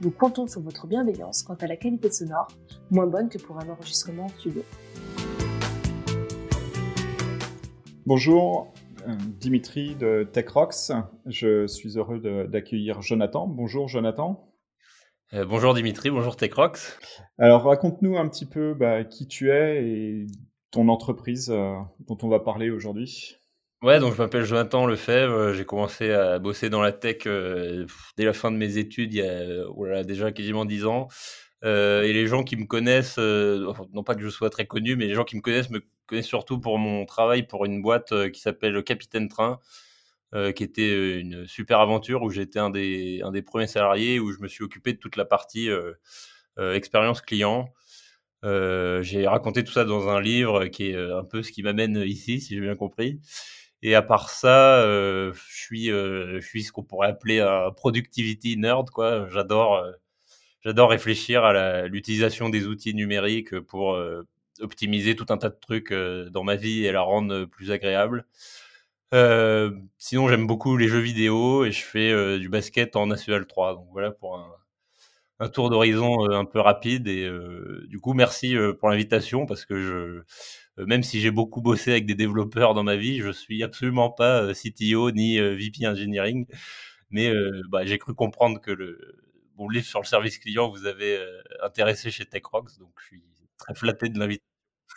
nous comptons sur votre bienveillance quant à la qualité sonore, moins bonne que pour un enregistrement en studio. Bonjour, euh, Dimitri de TechRox. Je suis heureux d'accueillir Jonathan. Bonjour Jonathan. Euh, bonjour Dimitri, bonjour TechRox. Alors raconte-nous un petit peu bah, qui tu es et ton entreprise euh, dont on va parler aujourd'hui. Ouais, donc je m'appelle Jonathan Lefebvre. J'ai commencé à bosser dans la tech euh, dès la fin de mes études, il y a oh déjà quasiment dix ans. Euh, et les gens qui me connaissent, euh, non pas que je sois très connu, mais les gens qui me connaissent me connaissent surtout pour mon travail pour une boîte qui s'appelle Capitaine Train, qui était une super aventure où j'étais un des, un des premiers salariés, où je me suis occupé de toute la partie expérience client. j'ai raconté tout ça dans un livre qui est un peu ce qui m'amène ici, si j'ai bien compris. Et à part ça, euh, je suis, euh, je suis ce qu'on pourrait appeler un productivity nerd, quoi. J'adore, euh, j'adore réfléchir à l'utilisation des outils numériques pour optimiser tout un tas de trucs dans ma vie et la rendre plus agréable. sinon, j'aime beaucoup les jeux vidéo et je fais du basket en National 3. Donc voilà pour un, un tour d'horizon un peu rapide. Et du coup, merci pour l'invitation parce que je même si j'ai beaucoup bossé avec des développeurs dans ma vie, je suis absolument pas euh, CTO ni euh, VP engineering. Mais bah, j'ai cru comprendre que le mon livre sur le service client vous avez intéressé chez TechRox, donc je suis très flatté de l'inviter.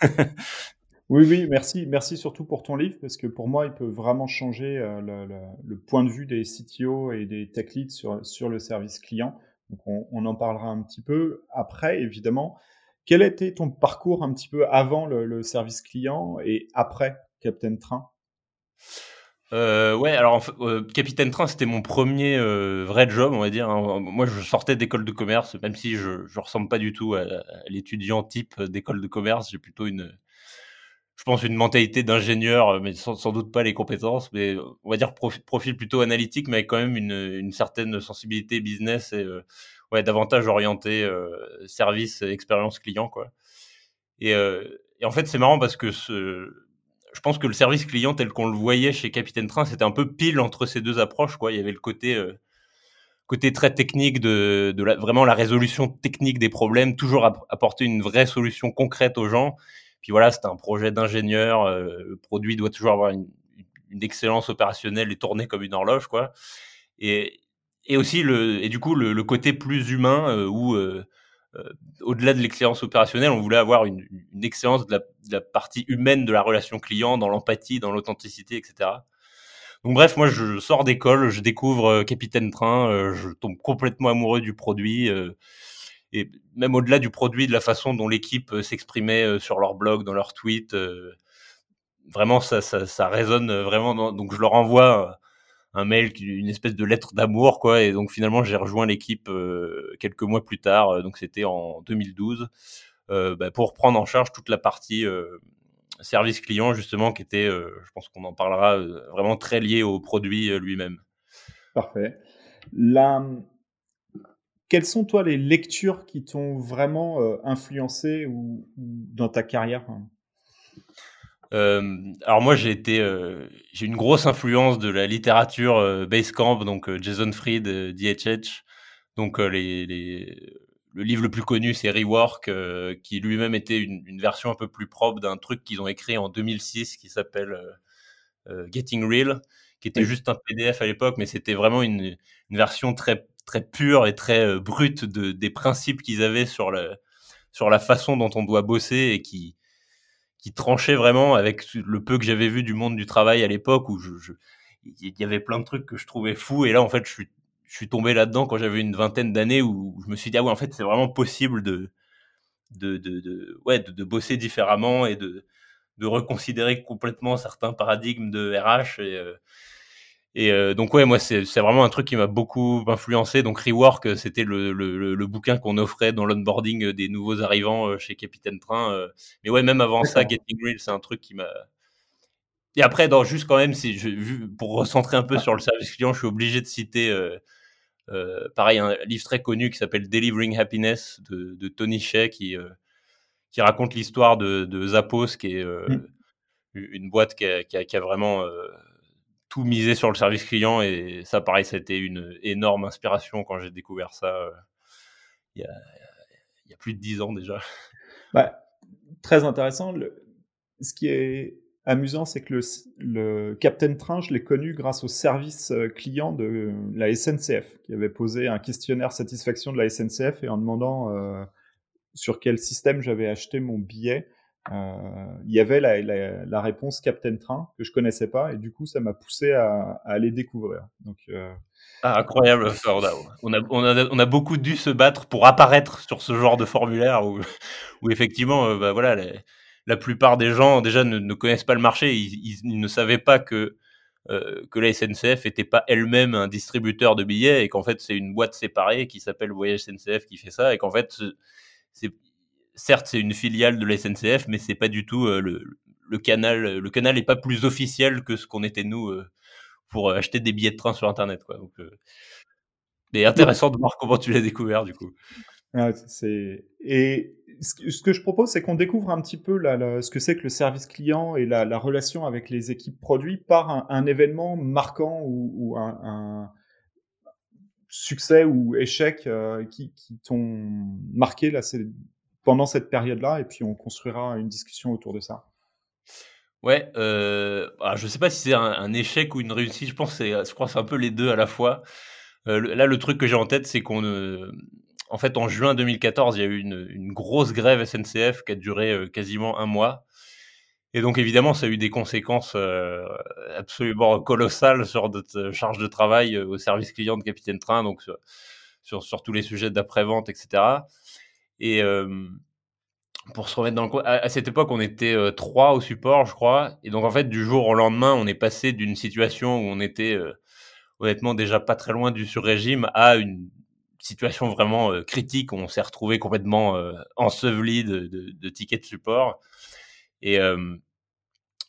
oui, oui, merci, merci surtout pour ton livre parce que pour moi, il peut vraiment changer le, point de vue des CTO et des tech leads sur, sur le service client. Donc on, on en parlera un petit peu après, évidemment. Quel était ton parcours un petit peu avant le, service client et après Captain Train? Euh, ouais, alors euh, Capitaine Train, c'était mon premier euh, vrai job, on va dire. Hein. Moi, je sortais d'école de commerce, même si je ne ressemble pas du tout à, l'étudiant type d'école de commerce. J'ai plutôt une, je pense, une mentalité d'ingénieur, mais sans, doute pas les compétences. Mais on va dire profil, plutôt analytique, mais avec quand même une, une certaine sensibilité business et ouais, davantage orienté euh, service, expérience client, quoi. Et, euh, et en fait, c'est marrant parce que je pense que le service client tel qu'on le voyait chez Capitaine Train, c'était un peu pile entre ces deux approches, quoi. Il y avait le côté euh, côté très technique de, vraiment la résolution technique des problèmes, toujours apporter une vraie solution concrète aux gens. Puis voilà, c'était un projet d'ingénieur. le produit doit toujours avoir une, une, excellence opérationnelle et tourner comme une horloge, quoi. Et, et aussi le et du coup le, côté plus humain euh, où euh, euh, au-delà de l'excellence opérationnelle, on voulait avoir une, une excellence de la, partie humaine de la relation client, dans l'empathie, dans l'authenticité, etc. Donc bref, moi je sors d'école, je découvre Capitaine Train, je tombe complètement amoureux du produit et même au-delà du produit, de la façon dont l'équipe s'exprimait sur leur blog, dans leurs tweets, vraiment ça, ça, ça résonne vraiment. donc je leur envoie un mail, une espèce de lettre d'amour, quoi. Et donc finalement, j'ai rejoint l'équipe euh, quelques mois plus tard. Euh, donc c'était en 2012 euh, bah, pour prendre en charge toute la partie service client justement, qui était, je pense qu'on en parlera, vraiment très lié au produit lui-même. Parfait. La... Quelles sont toi les lectures qui t'ont vraiment influencé ou, dans ta carrière euh, alors moi j'ai été euh, j'ai une grosse influence de la littérature euh, Basecamp donc euh, Jason Fried DHH donc les, les, le livre le plus connu c'est Rework qui lui-même était une, une, version un peu plus propre d'un truc qu'ils ont écrit en 2006 qui s'appelle Getting Real qui était juste un PDF à l'époque mais c'était vraiment une, une, version très très pure et très brute de, des principes qu'ils avaient sur le sur la façon dont on doit bosser et qui qui tranchait vraiment avec le peu que j'avais vu du monde du travail à l'époque où je, il y avait plein de trucs que je trouvais fous. Et là en fait je suis je suis tombé là-dedans quand j'avais une vingtaine d'années où je me suis dit ah ouais en fait c'est vraiment possible de de, de, de ouais de, de, bosser différemment et de de reconsidérer complètement certains paradigmes de RH et, euh, Et euh, donc ouais, moi c'est vraiment un truc qui m'a beaucoup influencé. Donc Rework, c'était le, le, le, bouquin qu'on offrait dans l'onboarding des nouveaux arrivants chez Capitaine Train. Mais ouais, même avant ça, Getting Real, c'est un truc qui m'a et après, dans, juste quand même, si je, pour recentrer un peu sur le service client, je suis obligé de citer, euh, euh, pareil, un livre très connu qui s'appelle Delivering Happiness de, de Tony Shea, qui, euh, qui raconte l'histoire de, de, Zappos, qui est euh, mm. une boîte qui a, qui a, qui a vraiment euh, tout misé sur le service client. Et ça, pareil, ça a été une énorme inspiration quand j'ai découvert ça euh, il y, a, plus de dix ans déjà. Bah, très intéressant. Ce qui est amusant, c'est que le, Captain Train, je l'ai connu grâce au service euh, client de la SNCF, qui avait posé un questionnaire satisfaction de la SNCF et en demandant euh, sur quel système j'avais acheté mon billet, il y avait la, la, la, réponse Captain Train que je connaissais pas et du coup ça m'a poussé à, à, aller découvrir. Donc euh... ah, incroyable, on a, on, a, on, beaucoup dû se battre pour apparaître sur ce genre de formulaire où, où effectivement, euh, bah, voilà. Les, la plupart des gens déjà ne, ne connaissent pas le marché, ils, ils, ne savaient pas que euh, que la SNCF n'était pas elle-même un distributeur de billets et qu'en fait c'est une boîte séparée qui s'appelle Voyage SNCF qui fait ça et qu'en fait c'est certes c'est une filiale de la SNCF mais c'est pas du tout euh, le, canal le canal est pas plus officiel que ce qu'on était nous euh, pour acheter des billets de train sur internet quoi. Donc c'est intéressant de voir comment tu l'as découvert du coup. C'est et ce que je propose, c'est qu'on découvre un petit peu ce que c'est que le service client et la, la, relation avec les équipes produits par un, événement marquant ou, un, succès ou échec euh, qui, qui t'ont marqué là, pendant cette période-là, et puis on construira une discussion autour de ça. Ouais, euh, alors je sais pas si c'est un, échec ou une réussite. Je pense, je crois, c'est un peu les deux à la fois. Euh, là, le truc que j'ai en tête, c'est qu'on euh, en fait, en juin 2014, il y a eu une, grosse grève SNCF qui a duré euh, quasiment un mois. Et donc, évidemment, ça a eu des conséquences euh, absolument colossales sur notre charge de travail au service client de Capitaine Train, donc sur tous les sujets d'après-vente, etc. Et pour se remettre dans le à, à cette époque, on était trois au support, je crois. Et donc, en fait, du jour au lendemain, on est passé d'une situation où on était honnêtement déjà pas très loin du sur-régime à une situation vraiment critique où on s'est retrouvé complètement enseveli de, de, tickets de support. Et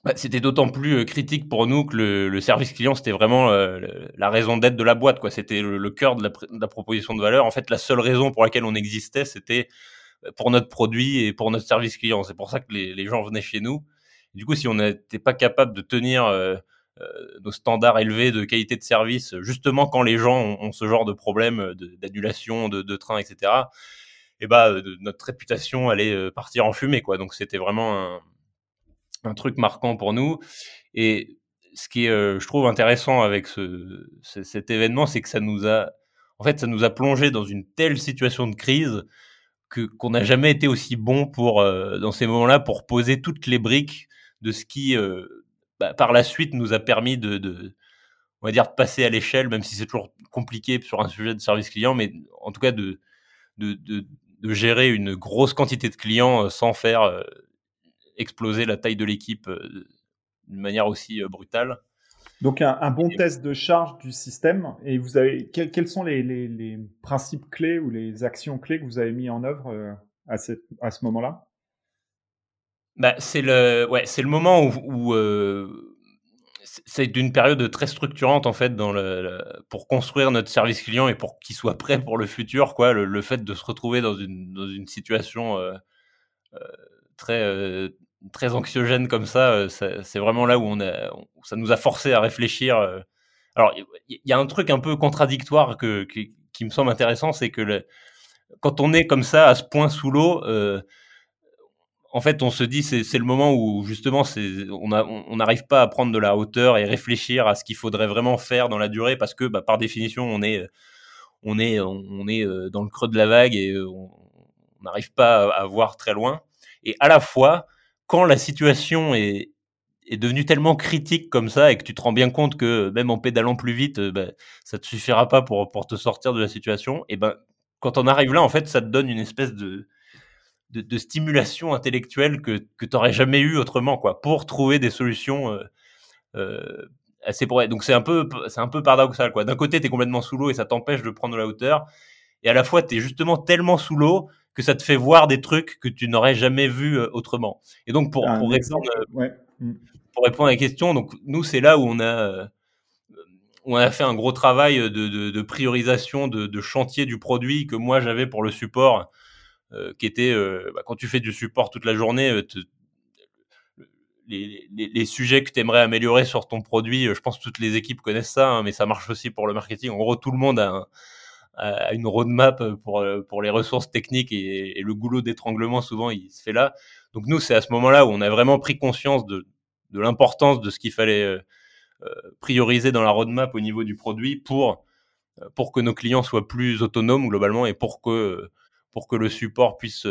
bah, c'était d'autant plus euh, critique pour nous que le, le service client, c'était vraiment euh, la raison d'être de la boîte. quoi. C'était le, le, cœur de la, de la, proposition de valeur. En fait, la seule raison pour laquelle on existait, c'était pour notre produit et pour notre service client. C'est pour ça que les, les gens venaient chez nous. du coup, si on n'était pas capable de tenir euh, nos standards élevés de qualité de service, justement quand les gens ont, ont ce genre de problème d'annulation de, de, train, etc. Et bah euh, notre réputation allait euh, partir en fumée, quoi. Donc c'était vraiment un, un, truc marquant pour nous. Et ce qui est, euh, je trouve, intéressant avec ce, cet événement, c'est que ça nous a, en fait, ça nous a plongé dans une telle situation de crise que qu'on n'a jamais été aussi bon pour, euh, dans ces moments-là, pour poser toutes les briques de ce qui euh, bah, par la suite nous a permis de, on va dire, de passer à l'échelle, même si c'est toujours compliqué sur un sujet de service client, mais en tout cas de, de, de, gérer une grosse quantité de clients sans faire exploser la taille de l'équipe euh, d'une manière aussi brutale. Donc un, un bon et, test de charge du système. Et vous avez quels, quels sont les, les, les, principes clés ou les actions clés que vous avez mis en œuvre à, cette, à ce moment-là? Bah, c'est le, ouais, c'est le moment où, où euh, c'est d'une période très structurante en fait dans le, le, pour construire notre service client et pour qu'il soit prêt pour le futur, quoi. Le, le, fait de se retrouver dans une dans une situation euh, euh, très euh, très anxiogène comme ça, euh, c'est vraiment là où on a, où ça nous a forcé à réfléchir. Euh. Alors, il y, a un truc un peu contradictoire que, qui, qui me semble intéressant, c'est que le, quand on est comme ça à ce point sous l'eau, euh, en fait, on se dit c'est c'est le moment où justement c'est on n'arrive on pas à prendre de la hauteur et réfléchir à ce qu'il faudrait vraiment faire dans la durée parce que bah, par définition on est on est on est dans le creux de la vague et on n'arrive pas à, à, voir très loin. Et à la fois, quand la situation est devenue tellement critique comme ça et que tu te rends bien compte que même en pédalant plus vite, euh, bah, ça te suffira pas pour te sortir de la situation. Et ben quand on arrive là, en fait, ça te donne une espèce de de, stimulation intellectuelle que, que tu n'aurais jamais eu autrement, quoi, pour trouver des solutions euh, euh, assez pour donc c'est un peu c'est un peu paradoxal quoi d'un côté tu es complètement sous l'eau et ça t'empêche de prendre la hauteur et à la fois tu es justement tellement sous l'eau que ça te fait voir des trucs que tu n'aurais jamais vu euh, autrement et donc pour, pour répondre euh, mm. pour répondre à la question donc nous c'est là où on a on a fait un gros travail de, de, de priorisation de, de, chantier du produit que moi j'avais pour le support qui était bah, quand tu fais du support toute la journée les, les, sujets que tu aimerais améliorer sur ton produit, euh, je pense que toutes les équipes connaissent ça, hein, mais ça marche aussi pour le marketing. En gros, tout le monde a, une roadmap pour, euh, pour les ressources techniques et, le goulot d'étranglement, souvent, il se fait là. Donc nous, c'est à ce moment-là où on a vraiment pris conscience de, de l'importance de ce qu'il fallait euh, prioriser dans la roadmap au niveau du produit pour, pour que nos clients soient plus autonomes globalement et pour que, pour que le support puisse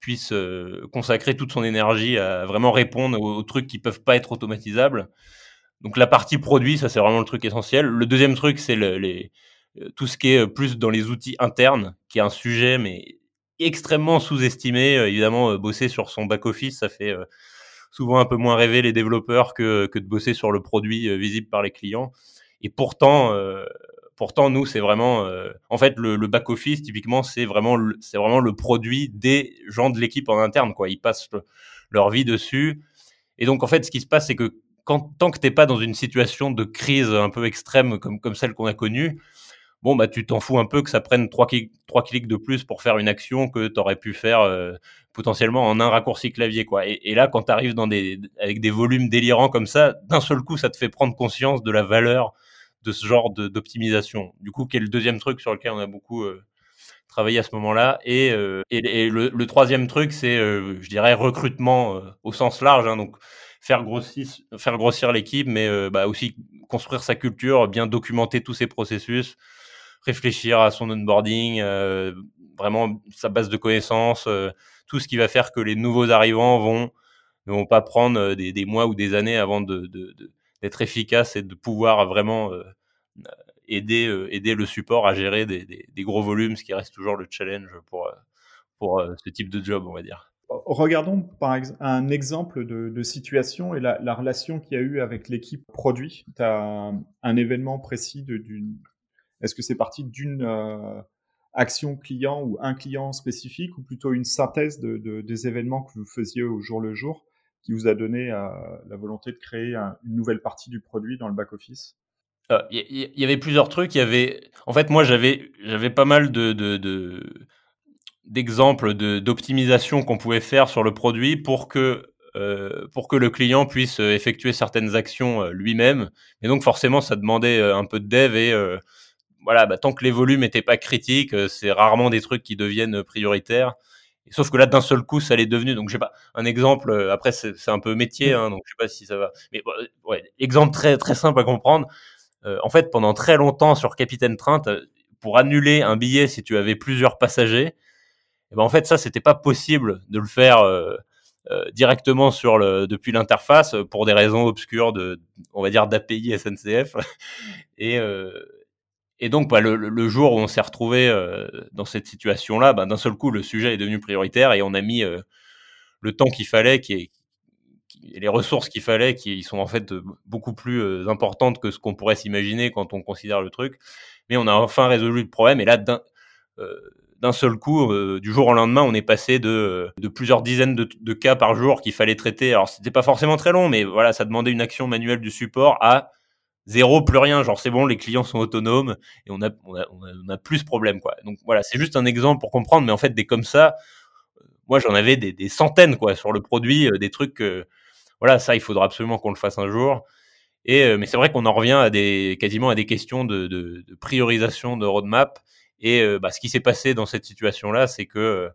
puisse euh, consacrer toute son énergie à vraiment répondre aux, trucs qui peuvent pas être automatisables. Donc la partie produit, ça c'est vraiment le truc essentiel. Le deuxième truc, c'est les, euh, tout ce qui est plus dans les outils internes, qui est un sujet mais extrêmement sous-estimé. Euh, évidemment, bosser sur son back-office, ça fait souvent un peu moins rêver les développeurs que, que de bosser sur le produit visible par les clients. Et pourtant, Pourtant, nous, c'est vraiment, euh, en fait, le, back office typiquement, c'est vraiment, c'est vraiment le produit des gens de l'équipe en interne, quoi. Ils passent leur vie dessus. Et donc, en fait, ce qui se passe, c'est que quand, tant que t'es pas dans une situation de crise un peu extrême comme, comme celle qu'on a connue, bon, bah, tu t'en fous un peu que ça prenne trois, trois clics de plus pour faire une action que tu aurais pu faire euh, potentiellement en un raccourci clavier, quoi. Et, là, quand tu arrives dans des, avec des volumes délirants comme ça, d'un seul coup, ça te fait prendre conscience de la valeur de ce genre d'optimisation. Du coup, qui est le deuxième truc sur lequel on a beaucoup euh, travaillé à ce moment-là. Et, euh, et, le, troisième truc, c'est, je dirais, recrutement au sens large. Hein, donc, faire grossir, faire grossir l'équipe, mais bah, aussi construire sa culture, bien documenter tous ses processus, réfléchir à son onboarding, vraiment sa base de connaissances, tout ce qui va faire que les nouveaux arrivants vont ne vont pas prendre des, des mois ou des années avant de, de, de d'être efficace et de pouvoir vraiment euh, aider, euh, aider le support à gérer des, des, gros volumes, ce qui reste toujours le challenge pour, euh, pour ce type de job, on va dire. Regardons par exemple un exemple de, de situation et la, la relation qu'il y a eu avec l'équipe produit. Tu un, événement précis d'une. Est-ce que c'est parti d'une action client ou un client spécifique ou plutôt une synthèse de, de, des événements que vous faisiez au jour le jour qui vous a donné euh, la volonté de créer une nouvelle partie du produit dans le back-office? Il euh, y, avait plusieurs trucs. Y avait, en fait, moi, j'avais, pas mal de, d'exemples d'optimisation qu'on pouvait faire sur le produit pour que euh, pour que le client puisse effectuer certaines actions lui-même. Et donc forcément, ça demandait un peu de dev et voilà, bah, tant que les volumes n'étaient pas critiques, c'est rarement des trucs qui deviennent prioritaires sauf que là, d'un seul coup, ça l'est devenu. Donc, je sais pas, un exemple, euh, après, c'est un peu métier, hein, donc je sais pas si ça va. Mais euh, ouais, exemple très, très simple à comprendre. Euh, en fait, pendant très longtemps sur Capitaine Train, pour annuler un billet si tu avais plusieurs passagers, eh ben en fait, ça, c'était pas possible de le faire directement sur le, depuis l'interface pour des raisons obscures de, on va dire, d'API SNCF. et, donc, bah, le, jour où on s'est retrouvé euh, dans cette situation-là, bah, d'un seul coup, le sujet est devenu prioritaire et on a mis euh, le temps qu'il fallait, les ressources qu'il fallait, qui sont en fait beaucoup plus euh, importantes que ce qu'on pourrait s'imaginer quand on considère le truc. Mais on a enfin résolu le problème. Et là, d'un seul coup, du jour au lendemain, on est passé de, de plusieurs dizaines de, cas par jour qu'il fallait traiter. Alors, c'était pas forcément très long, mais voilà, ça demandait une action manuelle du support à zéro, plus rien. Genre, c'est bon, les clients sont autonomes et on a, plus de problème. Donc voilà, c'est juste un exemple pour comprendre, mais en fait, des comme ça, euh, moi, j'en avais des, centaines, quoi, sur le produit, euh, des trucs que, voilà, ça, il faudra absolument qu'on le fasse un jour. Euh, mais c'est vrai qu'on en revient à des, quasiment à des questions de priorisation de roadmap. Et bah, ce qui s'est passé dans cette situation-là, c'est que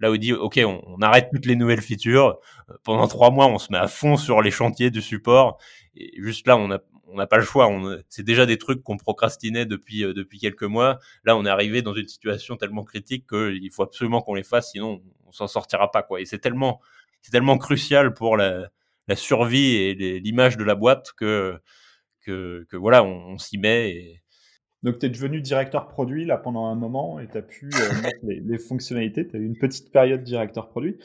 là on dit ok on, arrête toutes les nouvelles features pendant trois mois on se met à fond sur les chantiers du support et juste là on a on n'a pas le choix. C'est déjà des trucs qu'on procrastinait depuis, euh, depuis quelques mois. Là, on est arrivé dans une situation tellement critique qu'il faut absolument qu'on les fasse, sinon on s'en sortira pas. Quoi. Et c'est tellement, c'est tellement crucial pour la, survie et l'image de la boîte que, que, que voilà, on, s'y met. Et... Donc, tu es devenu directeur produit là pendant un moment et tu as pu euh, mettre les, les, fonctionnalités. Tu as eu une petite période directeur produit.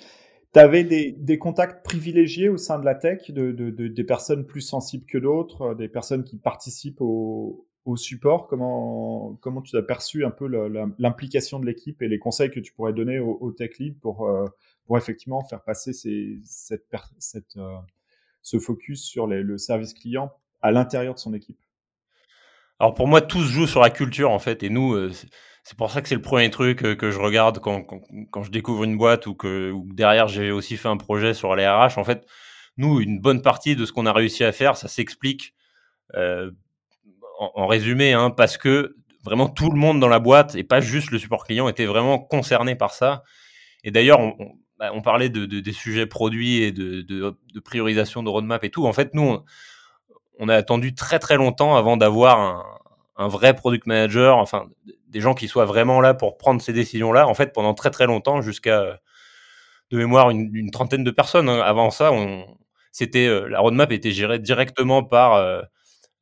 Tu avais des, des, contacts privilégiés au sein de la tech, de, de, de des personnes plus sensibles que d'autres, des personnes qui participent au, au support Comment, comment tu as perçu un peu l'implication de l'équipe et les conseils que tu pourrais donner au, tech lead pour, euh, pour effectivement faire passer ces, cette, cette, euh, ce focus sur le service client à l'intérieur de son équipe? Alors pour moi, tout se joue sur la culture en fait. Et nous, euh, c'est pour ça que c'est le premier truc que je regarde quand, quand, je découvre une boîte ou que derrière j'ai aussi fait un projet sur les RH. En fait, nous, une bonne partie de ce qu'on a réussi à faire, ça s'explique en, résumé, hein, parce que vraiment tout le monde dans la boîte et pas juste le support client était vraiment concerné par ça. Et d'ailleurs, on, bah, parlait de, des sujets produits et de, de, priorisation de roadmap et tout. En fait, nous, on, a attendu très très longtemps avant d'avoir un, vrai product manager, enfin des gens qui soient vraiment là pour prendre ces décisions-là. En fait, pendant très très longtemps, jusqu'à de mémoire une, trentaine de personnes. Hein. Avant ça, on, c'était euh, la roadmap était gérée directement par euh,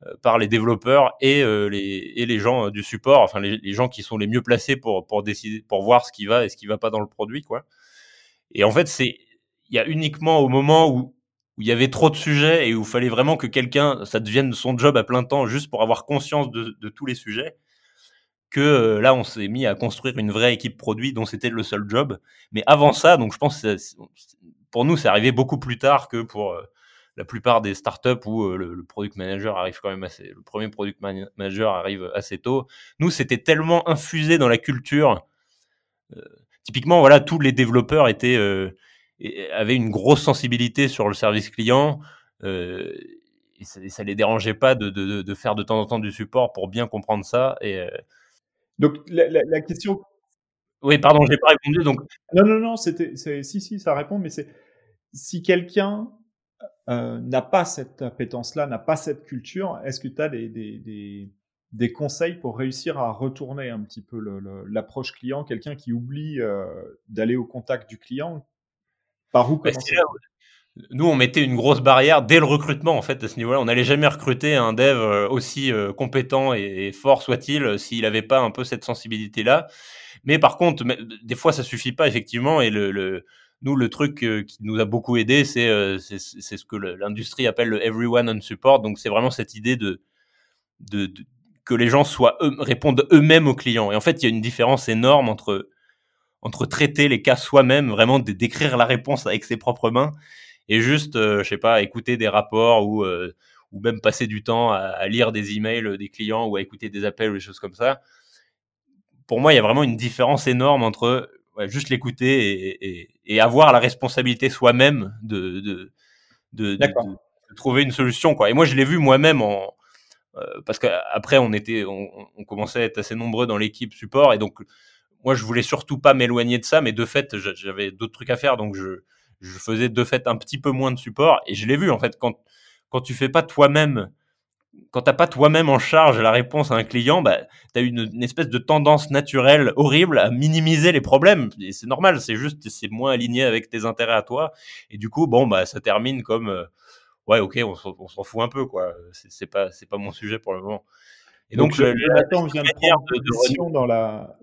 euh, par les développeurs et, euh, les, et les gens euh, du support, enfin les, les, gens qui sont les mieux placés pour, pour décider, pour voir ce qui va et ce qui va pas dans le produit, quoi. Et en fait, c'est, il y a uniquement au moment où, où il y avait trop de sujets et où il fallait vraiment que quelqu'un, ça devienne son job à plein temps juste pour avoir conscience de, tous les sujets, que là, on s'est mis à construire une vraie équipe produit dont c'était le seul job. Mais avant ça, donc je pense que pour nous, c'est arrivé beaucoup plus tard que pour la plupart des startups où euh, le, product manager arrive quand même assez, le premier product manager arrive assez tôt. Nous, c'était tellement infusé dans la culture. Euh, typiquement, voilà, tous les développeurs étaient euh, avaient une grosse sensibilité sur le service client. et ça, ça, les dérangeait pas de, de, de, faire de temps en temps du support pour bien comprendre ça. Et donc la, la, la question. Oui, pardon, j'ai pas répondu. Donc non, non, non, c'était si, si, ça répond, mais c'est si quelqu'un euh, n'a pas cette appétence-là, n'a pas cette culture, est-ce que tu as des, des, des, conseils pour réussir à retourner un petit peu l'approche client? Quelqu'un qui oublie euh, d'aller au contact du client, par où bah, commencer Nous, on mettait une grosse barrière dès le recrutement, en fait, à ce niveau-là. On n'allait jamais recruter un dev euh, aussi compétent et, fort soit-il s'il n'avait pas un peu cette sensibilité-là. Mais par contre, des fois, ça suffit pas, effectivement, et le, le nous, le truc euh, qui nous a beaucoup aidé, c'est euh, ce que l'industrie appelle le everyone on support. Donc, c'est vraiment cette idée de, de, que les gens soient répondent eux-mêmes aux clients. Et en fait, il y a une différence énorme entre entre traiter les cas soi-même, vraiment d'écrire la réponse avec ses propres mains, et juste, euh, je sais pas, écouter des rapports ou ou même passer du temps à, à, lire des emails des clients ou à écouter des appels ou des choses comme ça. Pour moi, il y a vraiment une différence énorme entre juste l'écouter et, avoir la responsabilité soi-même de, de, de, trouver une solution. Quoi. Et moi, je l'ai vu moi-même en, euh, parce qu'après, on était, on, commençait à être assez nombreux dans l'équipe support, et donc moi, je voulais surtout pas m'éloigner de ça, mais de fait, j'avais d'autres trucs à faire, donc je, je faisais de fait un petit peu moins de support, et je l'ai vu en fait quand quand tu fais pas toi-même quand t'as pas toi-même en charge la réponse à un client, bah, tu as une, une, espèce de tendance naturelle horrible à minimiser les problèmes. Et c'est normal, c'est juste, c'est moins aligné avec tes intérêts à toi. Et du coup, bon, bah, ça termine comme, euh, ouais, ok, on, s'en fout un peu, quoi. C'est pas, c'est pas mon sujet pour le moment. Et donc, donc Jonathan vient de prendre de, dans la,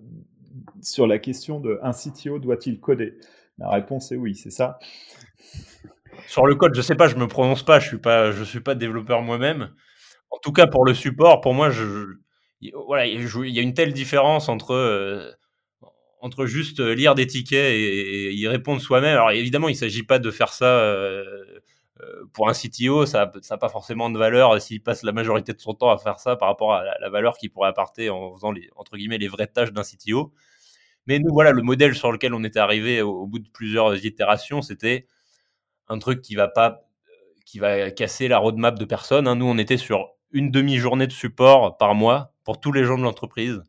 sur la question de un CTO doit-il coder? La réponse est oui, c'est ça. Sur le code, je sais pas, je me prononce pas, je suis suis pas développeur moi-même en tout cas pour le support, pour moi, voilà, il y a une telle différence entre euh, entre juste lire des tickets et, y répondre soi-même. Alors évidemment, il ne s'agit pas de faire ça euh, pour un CTO, ça n'a pas forcément de valeur s'il passe la majorité de son temps à faire ça par rapport à la, valeur qu'il pourrait apporter en faisant les entre guillemets les vraies tâches d'un CTO. Mais nous, voilà, le modèle sur lequel on était arrivé au, bout de plusieurs itérations, c'était un truc qui va pas qui va casser la roadmap de personne. Hein. Nous, on était sur une demi-journée de support par mois pour tous les gens de l'entreprise.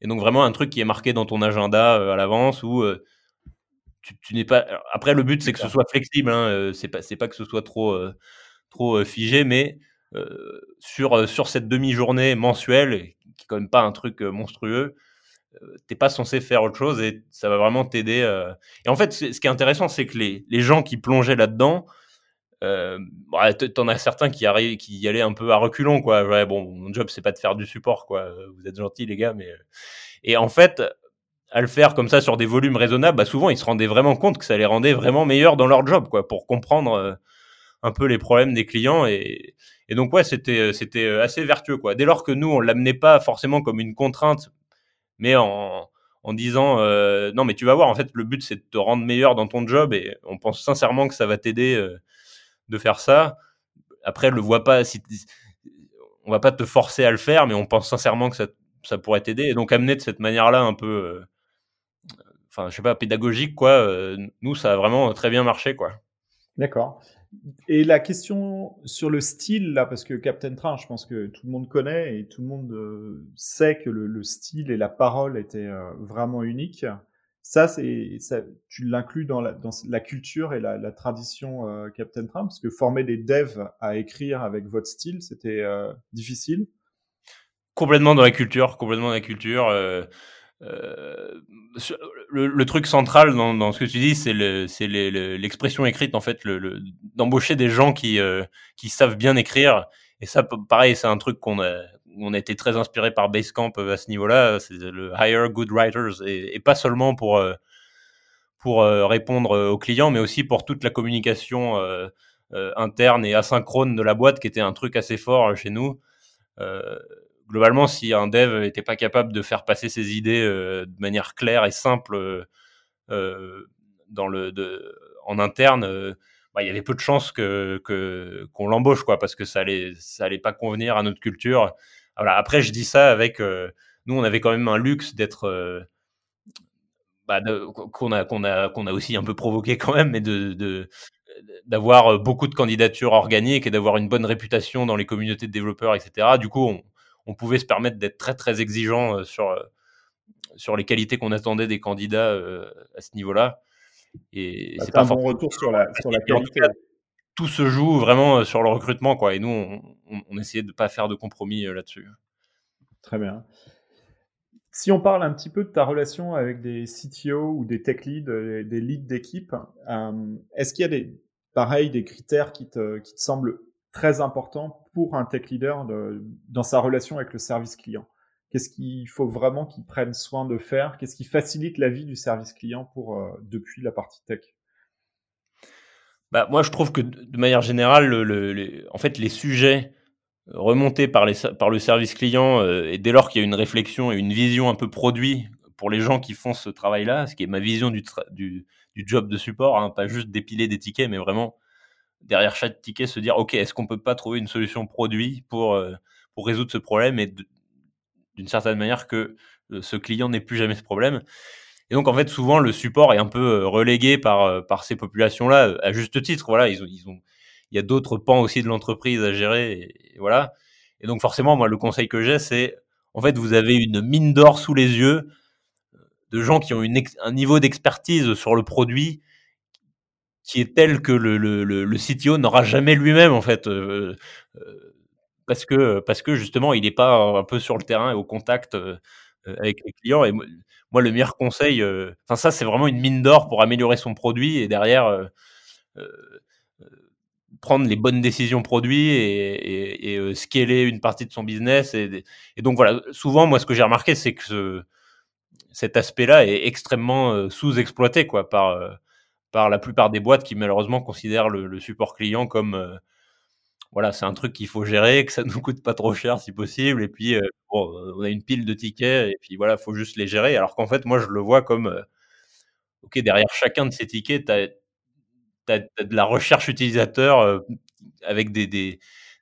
Et donc vraiment un truc qui est marqué dans ton agenda euh, à l'avance où euh, tu, n'es pas. Après, le but c'est que ce soit flexible. Hein, euh, c'est pas c'est pas que ce soit trop trop figé, mais sur sur cette demi-journée mensuelle qui est quand même pas un truc monstrueux. T'es pas censé faire autre chose et ça va vraiment t'aider. Et en fait, ce qui est intéressant, c'est que les, les gens qui plongeaient là-dedans, euh, bah, t'en as certains qui arrivent, qui y allaient un peu à reculons, quoi. Ouais, bon, mon job c'est pas de faire du support, quoi. Vous êtes gentils, les gars, mais euh, et en fait, à le faire comme ça sur des volumes raisonnables, bah souvent ils se rendaient vraiment compte que ça les rendait vraiment meilleurs dans leur job, quoi, pour comprendre euh, un peu les problèmes des clients. Et, et donc ouais, c'était c'était assez vertueux, quoi. Dès lors que nous on l'amenait pas forcément comme une contrainte, mais en en disant euh, non mais tu vas voir en fait le but c'est de te rendre meilleur dans ton job et on pense sincèrement que ça va t'aider euh, de faire ça. Après le voit pas si on va pas te forcer à le faire mais on pense sincèrement que ça, ça pourrait t'aider et donc amener de cette manière-là un peu euh, enfin je sais pas pédagogique quoi nous ça a vraiment très bien marché quoi. D'accord. Et la question sur le style, là, parce que Captain Train, je pense que tout le monde connaît et tout le monde euh, sait que le, style et la parole étaient euh, vraiment uniques. Ça, c'est, ça, tu l'inclus dans la, dans la culture et la, tradition euh, Captain Train, parce que former des devs à écrire avec votre style, c'était difficile. Complètement dans la culture, complètement dans la culture. Euh, le, truc central dans, ce que tu dis, c'est l'expression écrite, en fait, d'embaucher des gens qui, euh, qui savent bien écrire. Et ça, pareil, c'est un truc qu'on a, on a été très inspiré par Basecamp euh, à ce niveau-là. C'est le hire good writers et, pas seulement pour pour répondre aux clients, mais aussi pour toute la communication interne et asynchrone de la boîte, qui était un truc assez fort chez nous. Euh, globalement, si un dev n'était pas capable de faire passer ses idées euh, de manière claire et simple euh, dans le, en interne, euh, bah, il y avait peu de chances qu'on l'embauche, quoi, parce que ça allait, ça allait pas convenir à notre culture. Voilà. Après, je dis ça avec, nous, on avait quand même un luxe d'être bah, qu'on a qu'on a qu'on a aussi un peu provoqué quand même mais de d'avoir beaucoup de candidatures organiques et d'avoir une bonne réputation dans les communautés de développeurs etc du coup on, on pouvait se permettre d'être très très exigeant euh, sur euh, sur les qualités qu'on attendait des candidats euh, à ce niveau-là. Et bah, c'est pas un bon retour sur la, sur la qualité. tout se joue vraiment sur le recrutement, quoi. Et nous, on, on, essayait de pas faire de compromis là-dessus. Très bien. Si on parle un petit peu de ta relation avec des CTO ou des tech leads, des leads d'équipe, est-ce qu'il y a des, pareil, des critères qui te, qui te semblent très important pour un tech leader dans sa relation avec le service client. Qu'est-ce qu'il faut vraiment qu'il prenne soin de faire? Qu'est-ce qui facilite la vie du service client pour euh, depuis la partie tech? Bah, moi, je trouve que de manière générale, le, en fait, les sujets remontés par, le service client, euh, et dès lors qu'il y a une réflexion et une vision un peu produit pour les gens qui font ce travail-là, ce qui est ma vision du, du, job de support, hein, pas juste dépiler des tickets, mais vraiment derrière chaque ticket se dire ok est-ce qu'on peut pas trouver une solution produit pour euh, pour résoudre ce problème et d'une certaine manière que euh, ce client n'ait plus jamais ce problème. Et donc en fait souvent le support est un peu euh, relégué par par ces populations là à juste titre voilà. Ils ont ils ont il y a d'autres pans aussi de l'entreprise à gérer et, voilà. Et donc forcément moi le conseil que j'ai c'est en fait vous avez une mine d'or sous les yeux de gens qui ont une un niveau d'expertise sur le produit qui est tel que le, le, CTO n'aura jamais lui-même en fait euh, euh, parce que parce que justement il n'est pas un peu sur le terrain et au contact euh, avec les clients. Et moi le meilleur conseil enfin ça c'est vraiment une mine d'or pour améliorer son produit et derrière prendre les bonnes décisions produits et, scaler une partie de son business et, donc voilà. Souvent moi ce que j'ai remarqué c'est que ce, cet aspect-là est extrêmement sous-exploité quoi par la plupart des boîtes qui malheureusement considèrent le, support client comme euh, voilà, c'est un truc qu'il faut gérer, que ça nous coûte pas trop cher si possible, et puis euh, on a une pile de tickets, et puis voilà, faut juste les gérer. Alors qu'en fait, moi, je le vois comme, euh, ok, derrière chacun de ces tickets, tu as, de la recherche utilisateur avec des, des,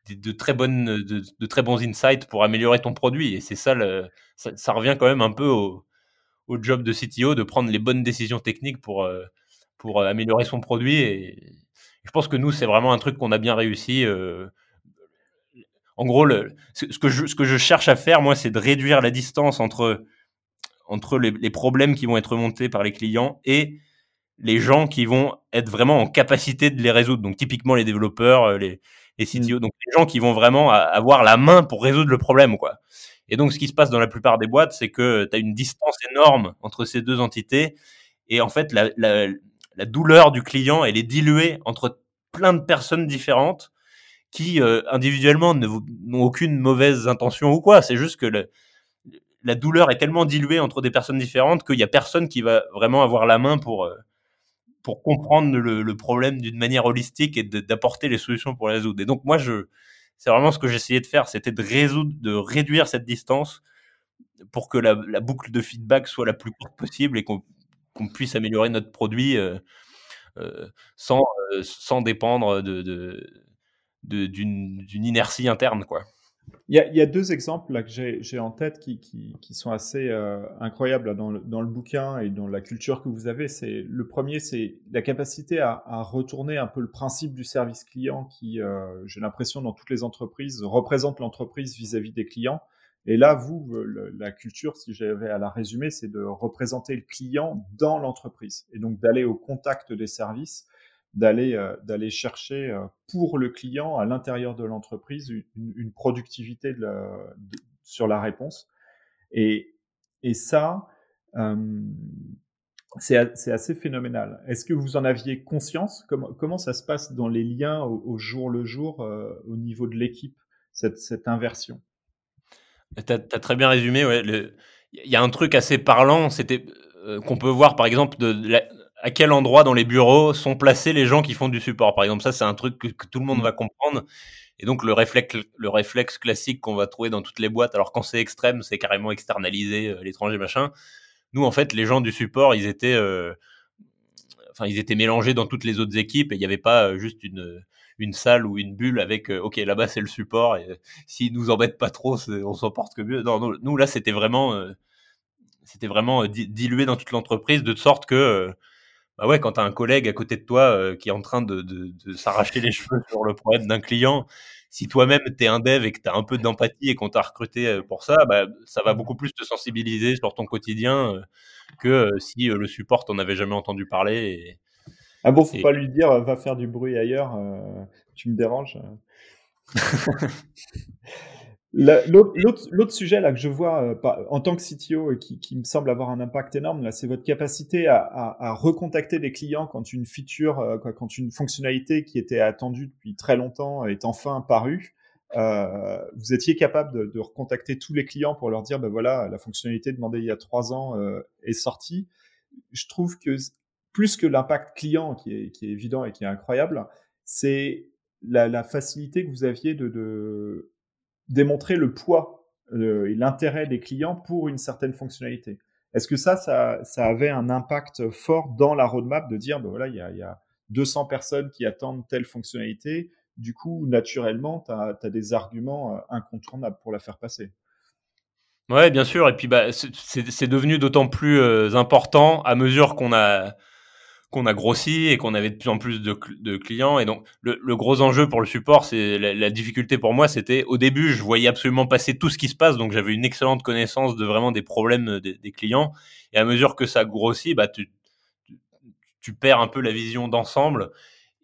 de très bonnes, de, très bons insights pour améliorer ton produit, et c'est ça, le, ça, revient quand même un peu au, au, job de CTO de prendre les bonnes décisions techniques pour pour euh, améliorer son produit. Et, je pense que nous, c'est vraiment un truc qu'on a bien réussi. Euh. en gros, le, ce, que je, ce que je cherche à faire, moi, c'est de réduire la distance entre, entre les, problèmes qui vont être montés par les clients et les gens qui vont être vraiment en capacité de les résoudre. Donc, typiquement, les développeurs, euh, les, les CTO, mmh. donc les gens qui vont vraiment avoir la main pour résoudre le problème, quoi. Et donc, ce qui se passe dans la plupart des boîtes, c'est que tu as une distance énorme entre ces deux entités. Et en fait, la, la, la douleur du client, elle est diluée entre plein de personnes différentes qui euh, individuellement n'ont aucune mauvaise intention ou quoi. C'est juste que la douleur est tellement diluée entre des personnes différentes qu'il y a personne qui va vraiment avoir la main pour pour comprendre le, problème d'une manière holistique et d'apporter les solutions pour les résoudre. Et donc moi, je, c'est vraiment ce que j'essayais de faire, c'était de résoudre, de réduire cette distance pour que la, boucle de feedback soit la plus courte possible et qu'on puisse améliorer notre produit euh, euh, sans, euh, sans dépendre d'une, inertie interne, quoi. Il y, a, deux exemples que j'ai en tête qui, qui, sont assez incroyables dans, le, bouquin et dans la culture que vous avez. Le premier, c'est la capacité à, retourner un peu le principe du service client qui, j'ai l'impression, dans toutes les entreprises, représente l'entreprise vis-à-vis des clients. Et là, vous, la culture, si j'avais à la résumer, c'est de représenter le client dans l'entreprise et donc d'aller au contact des services d'aller euh, d'aller chercher euh, pour le client à l'intérieur de l'entreprise une, productivité sur la réponse. Et, et ça, euh, c'est assez phénoménal. Est-ce que vous en aviez conscience? Comment, comment ça se passe dans les liens au, jour le jour au niveau de l'équipe, cette, cette inversion? Tu as, très bien résumé. Ouais, il y a un truc assez parlant, c'était qu'on peut voir par exemple de, la, à quel endroit dans les bureaux sont placés les gens qui font du support. Par exemple, ça, c'est un truc que, tout le monde va comprendre. Et donc, le réflexe, le réflexe classique qu'on va trouver dans toutes les boîtes, alors quand c'est extrême, c'est carrément externalisé, euh, l'étranger, machin. Nous, en fait, les gens du support, ils étaient, euh, enfin, ils étaient mélangés dans toutes les autres équipes et il n'y avait pas euh, juste une, une salle ou une bulle avec, OK, là-bas, c'est le support et s'ils nous embêtent pas trop, on s'en porte que mieux. Non, nous, là, c'était vraiment, c'était vraiment dilué dans toute l'entreprise de sorte que, bah ouais, quand tu as un collègue à côté de toi euh, qui est en train de, s'arracher les cheveux sur le problème d'un client, si toi-même tu es un dev et que tu as un peu d'empathie et qu'on t'a recruté euh, pour ça, bah, ça va beaucoup plus te sensibiliser sur ton quotidien euh, que si le support t'en avait jamais entendu parler. Ah bon, faut pas lui dire va faire du bruit ailleurs, tu me déranges. L'autre sujet là que je vois euh, en tant que CTO et qui, qui, me semble avoir un impact énorme là, c'est votre capacité à, à, à, recontacter des clients quand une feature, euh, quand une fonctionnalité qui était attendue depuis très longtemps est enfin apparue. Euh, vous étiez capable de, de, recontacter tous les clients pour leur dire, ben voilà, la fonctionnalité demandée il y a trois ans euh, est sortie. Je trouve que plus que l'impact client qui est, évident et qui est incroyable, c'est la, facilité que vous aviez de, démontrer le poids et l'intérêt des clients pour une certaine fonctionnalité. Est-ce que ça, ça, avait un impact fort dans la roadmap de dire, ben voilà, il y a, y a 200 personnes qui attendent telle fonctionnalité, du coup, naturellement, tu as, as, des arguments euh, incontournables pour la faire passer. Ouais, bien sûr. Et puis, bah, c'est devenu d'autant plus euh, important à mesure qu'on a qu'on a grossi et qu'on avait de plus en plus de, clients. Et donc, le, gros enjeu pour le support, c'est la, difficulté pour moi, c'était au début, je voyais absolument passer tout ce qui se passe, donc j'avais une excellente connaissance de vraiment des problèmes des, clients. Et à mesure que ça grossit, bah, tu, perds un peu la vision d'ensemble.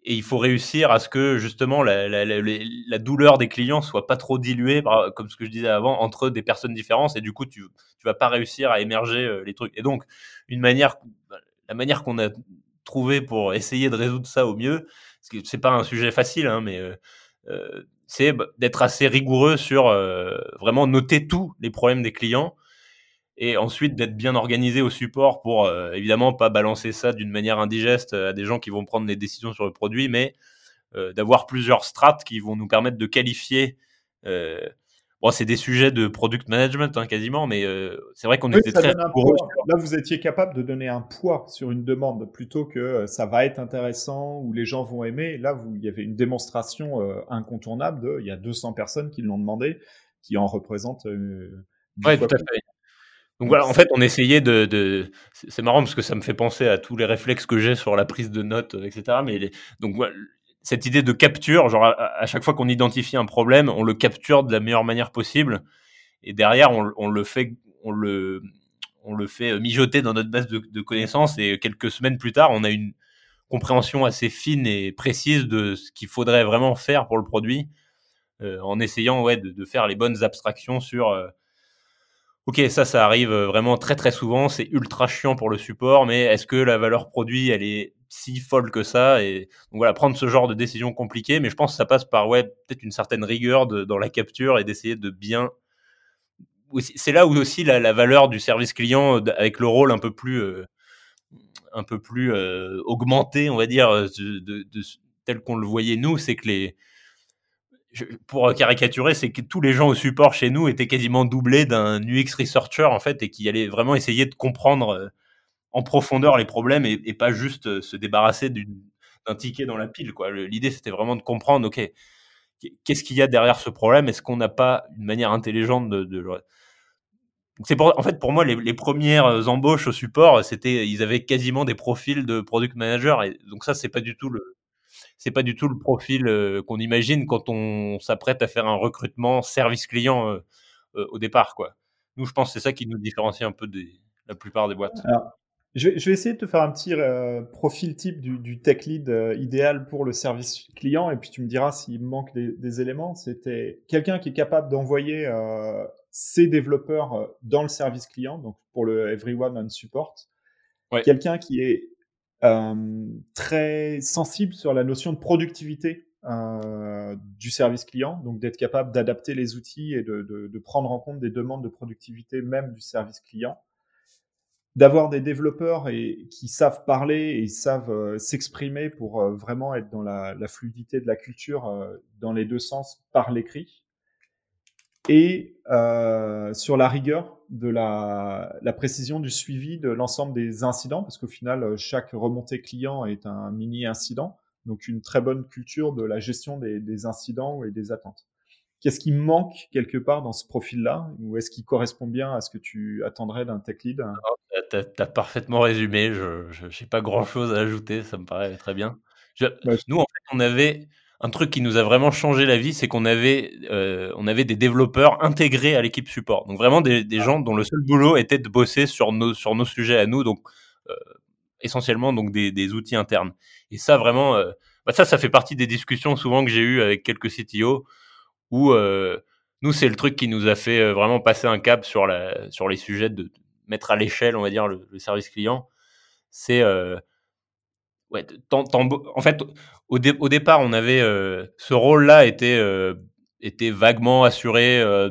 Et il faut réussir à ce que justement la, douleur des clients soit pas trop diluée, comme ce que je disais avant, entre des personnes différentes. Et du coup, tu, tu vas pas réussir à émerger euh, les trucs. Et donc, une manière, la manière qu'on a pour essayer de résoudre ça au mieux. C'est pas un sujet facile, hein, mais euh, euh, c'est d'être assez rigoureux sur euh, vraiment noter tous les problèmes des clients et ensuite d'être bien organisé au support pour évidemment pas balancer ça d'une manière indigeste à des gens qui vont prendre les décisions sur le produit, mais d'avoir plusieurs strates qui vont nous permettre de qualifier Bon, c'est des sujets de product management hein, quasiment, mais euh, c'est vrai qu'on était très Là, vous étiez capable de donner un poids sur une demande plutôt que euh, ça va être intéressant ou les gens vont aimer. Là, vous, il y avait une démonstration euh, incontournable de, il y a 200 personnes qui l'ont demandé, qui en représentent. oui, tout à fait. Donc voilà, en fait, on essayait de. de... C'est marrant parce que ça me fait penser à tous les réflexes que j'ai sur la prise de notes, etc. Mais les... donc voilà, cette idée de capture, genre à, chaque fois qu'on identifie un problème, on le capture de la meilleure manière possible, et derrière on, le fait, on le, on le fait mijoter dans notre base de, connaissances, et quelques semaines plus tard, on a une compréhension assez fine et précise de ce qu'il faudrait vraiment faire pour le produit, euh, en essayant ouais de, faire les bonnes abstractions sur euh, Ok, ça, ça arrive vraiment très très souvent. C'est ultra chiant pour le support, mais est-ce que la valeur produit, elle est si folle que ça Et donc voilà, prendre ce genre de décision compliquée, mais je pense que ça passe par ouais, peut-être une certaine rigueur dans la capture et d'essayer de bien c'est là où aussi la, valeur du service client avec le rôle un peu plus un peu plus augmenté, on va dire, tel qu'on le voyait nous, c'est que les pour caricaturer, c'est que tous les gens au support chez nous étaient quasiment doublés d'un UX researcher en fait et qui allaient vraiment essayer de comprendre en profondeur les problèmes et, pas juste se débarrasser d'un ticket dans la pile. Quoi. L'idée, c'était vraiment de comprendre, OK, qu'est-ce qu'il y a derrière ce problème? Est-ce qu'on n'a pas une manière intelligente de, en fait, pour moi, les, premières embauches au support, c'était, ils avaient quasiment des profils de product manager, et donc ça, c'est pas du tout le, c'est pas du tout le profil euh, qu'on imagine quand on s'apprête à faire un recrutement service client euh, euh, au départ, quoi. Nous, je pense que c'est ça qui nous différencie un peu de la plupart des boîtes. Je, vais, essayer de te faire un petit profil type du, tech lead idéal pour le service client, et puis tu me diras s'il manque des, des éléments. C'était quelqu'un qui est capable d'envoyer ces développeurs euh, dans le service client, donc pour le Everyone on Support. Quelqu'un qui est euh, très sensible sur la notion de productivité euh, du service client, donc d'être capable d'adapter les outils et de, de, de, prendre en compte des demandes de productivité même du service client. D'avoir des développeurs et, qui savent parler et savent euh, s'exprimer pour euh, vraiment être dans la, fluidité de la culture dans les deux sens par l'écrit et euh, sur la rigueur de la, précision du suivi de l'ensemble des incidents, parce qu'au final, chaque remontée client est un mini incident, donc une très bonne culture de la gestion des incidents et des attentes. Qu'est-ce qui manque quelque part dans ce profil-là, ou est-ce qu'il correspond bien à ce que tu attendrais d'un tech lead? Tu as, parfaitement résumé, je n'ai pas grand-chose à ajouter, ça me paraît très bien. nous, en fait, on avait un truc qui nous a vraiment changé la vie, c'est qu'on avait, euh, on avait des développeurs intégrés à l'équipe support. Donc vraiment des, des, ah. gens dont le seul boulot était de bosser sur nos, sur nos sujets à nous, donc euh, essentiellement donc des, des, outils internes. Et ça vraiment, euh, bah ça, ça fait partie des discussions souvent que j'ai eues avec quelques CTO où euh, nous, c'est le truc qui nous a fait euh, vraiment passer un cap sur, la, sur les sujets de mettre à l'échelle, on va dire, le, service client. C'est ouais, en fait, au, au, départ, on avait euh, ce rôle-là était euh, était vaguement assuré euh,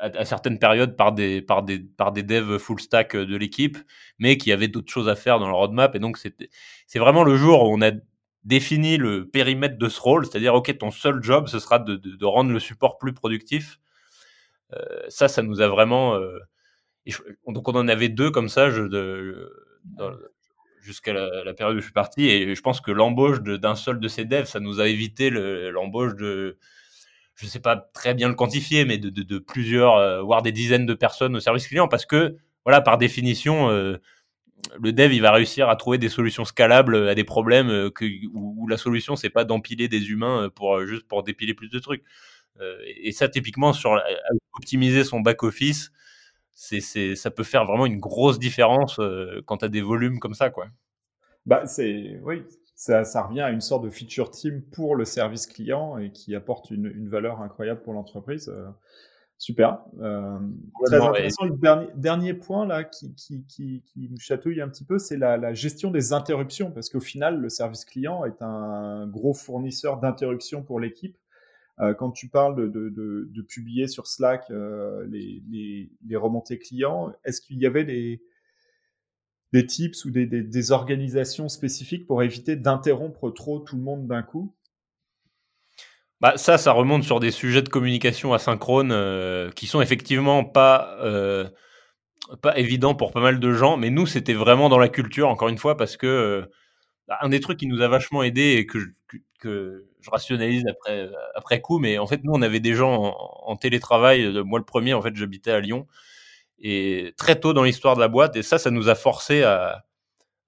à, certaines périodes par des par des par des devs full stack de l'équipe, mais qui avaient d'autres choses à faire dans le roadmap. Et donc c'est vraiment le jour où on a défini le périmètre de ce rôle, c'est-à-dire ok, ton seul job, ce sera de, de, rendre le support plus productif. ça, ça nous a vraiment donc on en avait deux comme ça. Jusqu'à la, période où je suis parti. Et je pense que l'embauche d'un seul de ces devs, ça nous a évité l'embauche de, je ne sais pas très bien le quantifier, mais de, de, plusieurs, euh, voire des dizaines de personnes au service client, parce que, voilà, par définition, euh, le dev, il va réussir à trouver des solutions scalables à des problèmes euh, où, la solution, c'est pas d'empiler des humains pour juste pour dépiler plus de trucs. et ça, typiquement, sur optimiser son back office, ça peut faire vraiment une grosse différence euh, quand tu as des volumes comme ça, quoi. Bah, c'est, oui, ça, revient à une sorte de feature team pour le service client et qui apporte une valeur incroyable pour l'entreprise. Super. Euh, très intéressant. Le dernier, dernier, point là qui, qui, qui, qui, me chatouille un petit peu, c'est la, la, gestion des interruptions, parce qu'au final, le service client est un gros fournisseur d'interruptions pour l'équipe. Euh, quand tu parles de, de, de, publier sur Slack euh, les, les, les, remontées clients, est-ce qu'il y avait des, des tips ou des, des, des organisations spécifiques pour éviter d'interrompre trop tout le monde d'un coup? Bah, ça, ça remonte sur des sujets de communication asynchrone euh, qui sont effectivement pas euh, pas évidents pour pas mal de gens, mais nous, c'était vraiment dans la culture, encore une fois, parce que bah, un des trucs qui nous a vachement aidé et que, que, que je rationalise après, après coup, mais en fait, nous, on avait des gens en, télétravail. Euh, moi, le premier, en fait, j'habitais à Lyon. Et très tôt dans l'histoire de la boîte, et ça, ça nous a forcé à,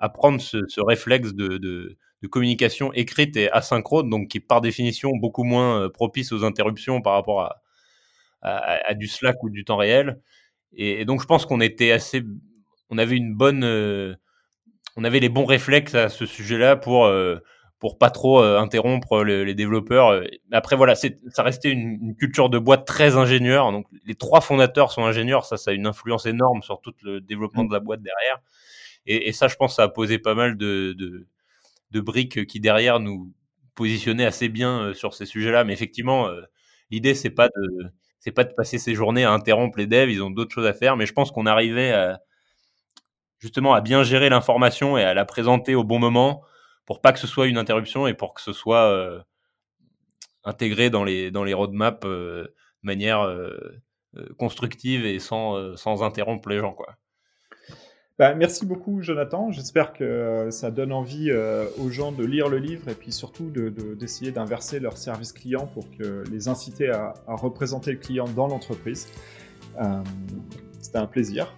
à prendre ce, ce réflexe de, de, de, communication écrite et asynchrone, donc qui est par définition beaucoup moins euh, propice aux interruptions par rapport à, à, à du Slack ou du temps réel. Et, donc, je pense qu'on était assez, on avait une bonne, euh, on avait les bons réflexes à ce sujet-là pour pour pas trop euh, interrompre les, développeurs. Euh, après voilà, ça restait une, culture de boîte très ingénieur. Donc les trois fondateurs sont ingénieurs, ça ça a une influence énorme sur tout le développement de la boîte derrière. Et, et ça, je pense, ça a posé pas mal de, de, de briques qui derrière nous positionnaient assez bien euh, sur ces sujets-là. Mais effectivement, l'idée c'est pas de c'est pas de passer ses journées à interrompre les devs, ils ont d'autres choses à faire, mais je pense qu'on arrivait à, justement à bien gérer l'information et à la présenter au bon moment pour pas que ce soit une interruption et pour que ce soit euh, intégré dans les, dans les roadmaps euh, de manière euh, constructive et sans, sans interrompre les gens. Quoi. Bah, merci beaucoup, Jonathan. J'espère que ça donne envie aux gens de lire le livre et puis surtout d'essayer de, d'inverser leur service client pour les inciter à, représenter le client dans l'entreprise. C'était un plaisir.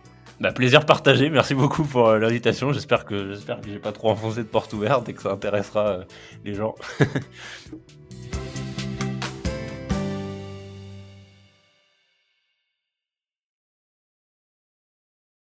Bah, plaisir partagé. Merci beaucoup pour euh, l'invitation. J'espère que j'espère que j'ai pas trop enfoncé de porte ouverte et que ça intéressera euh, les gens.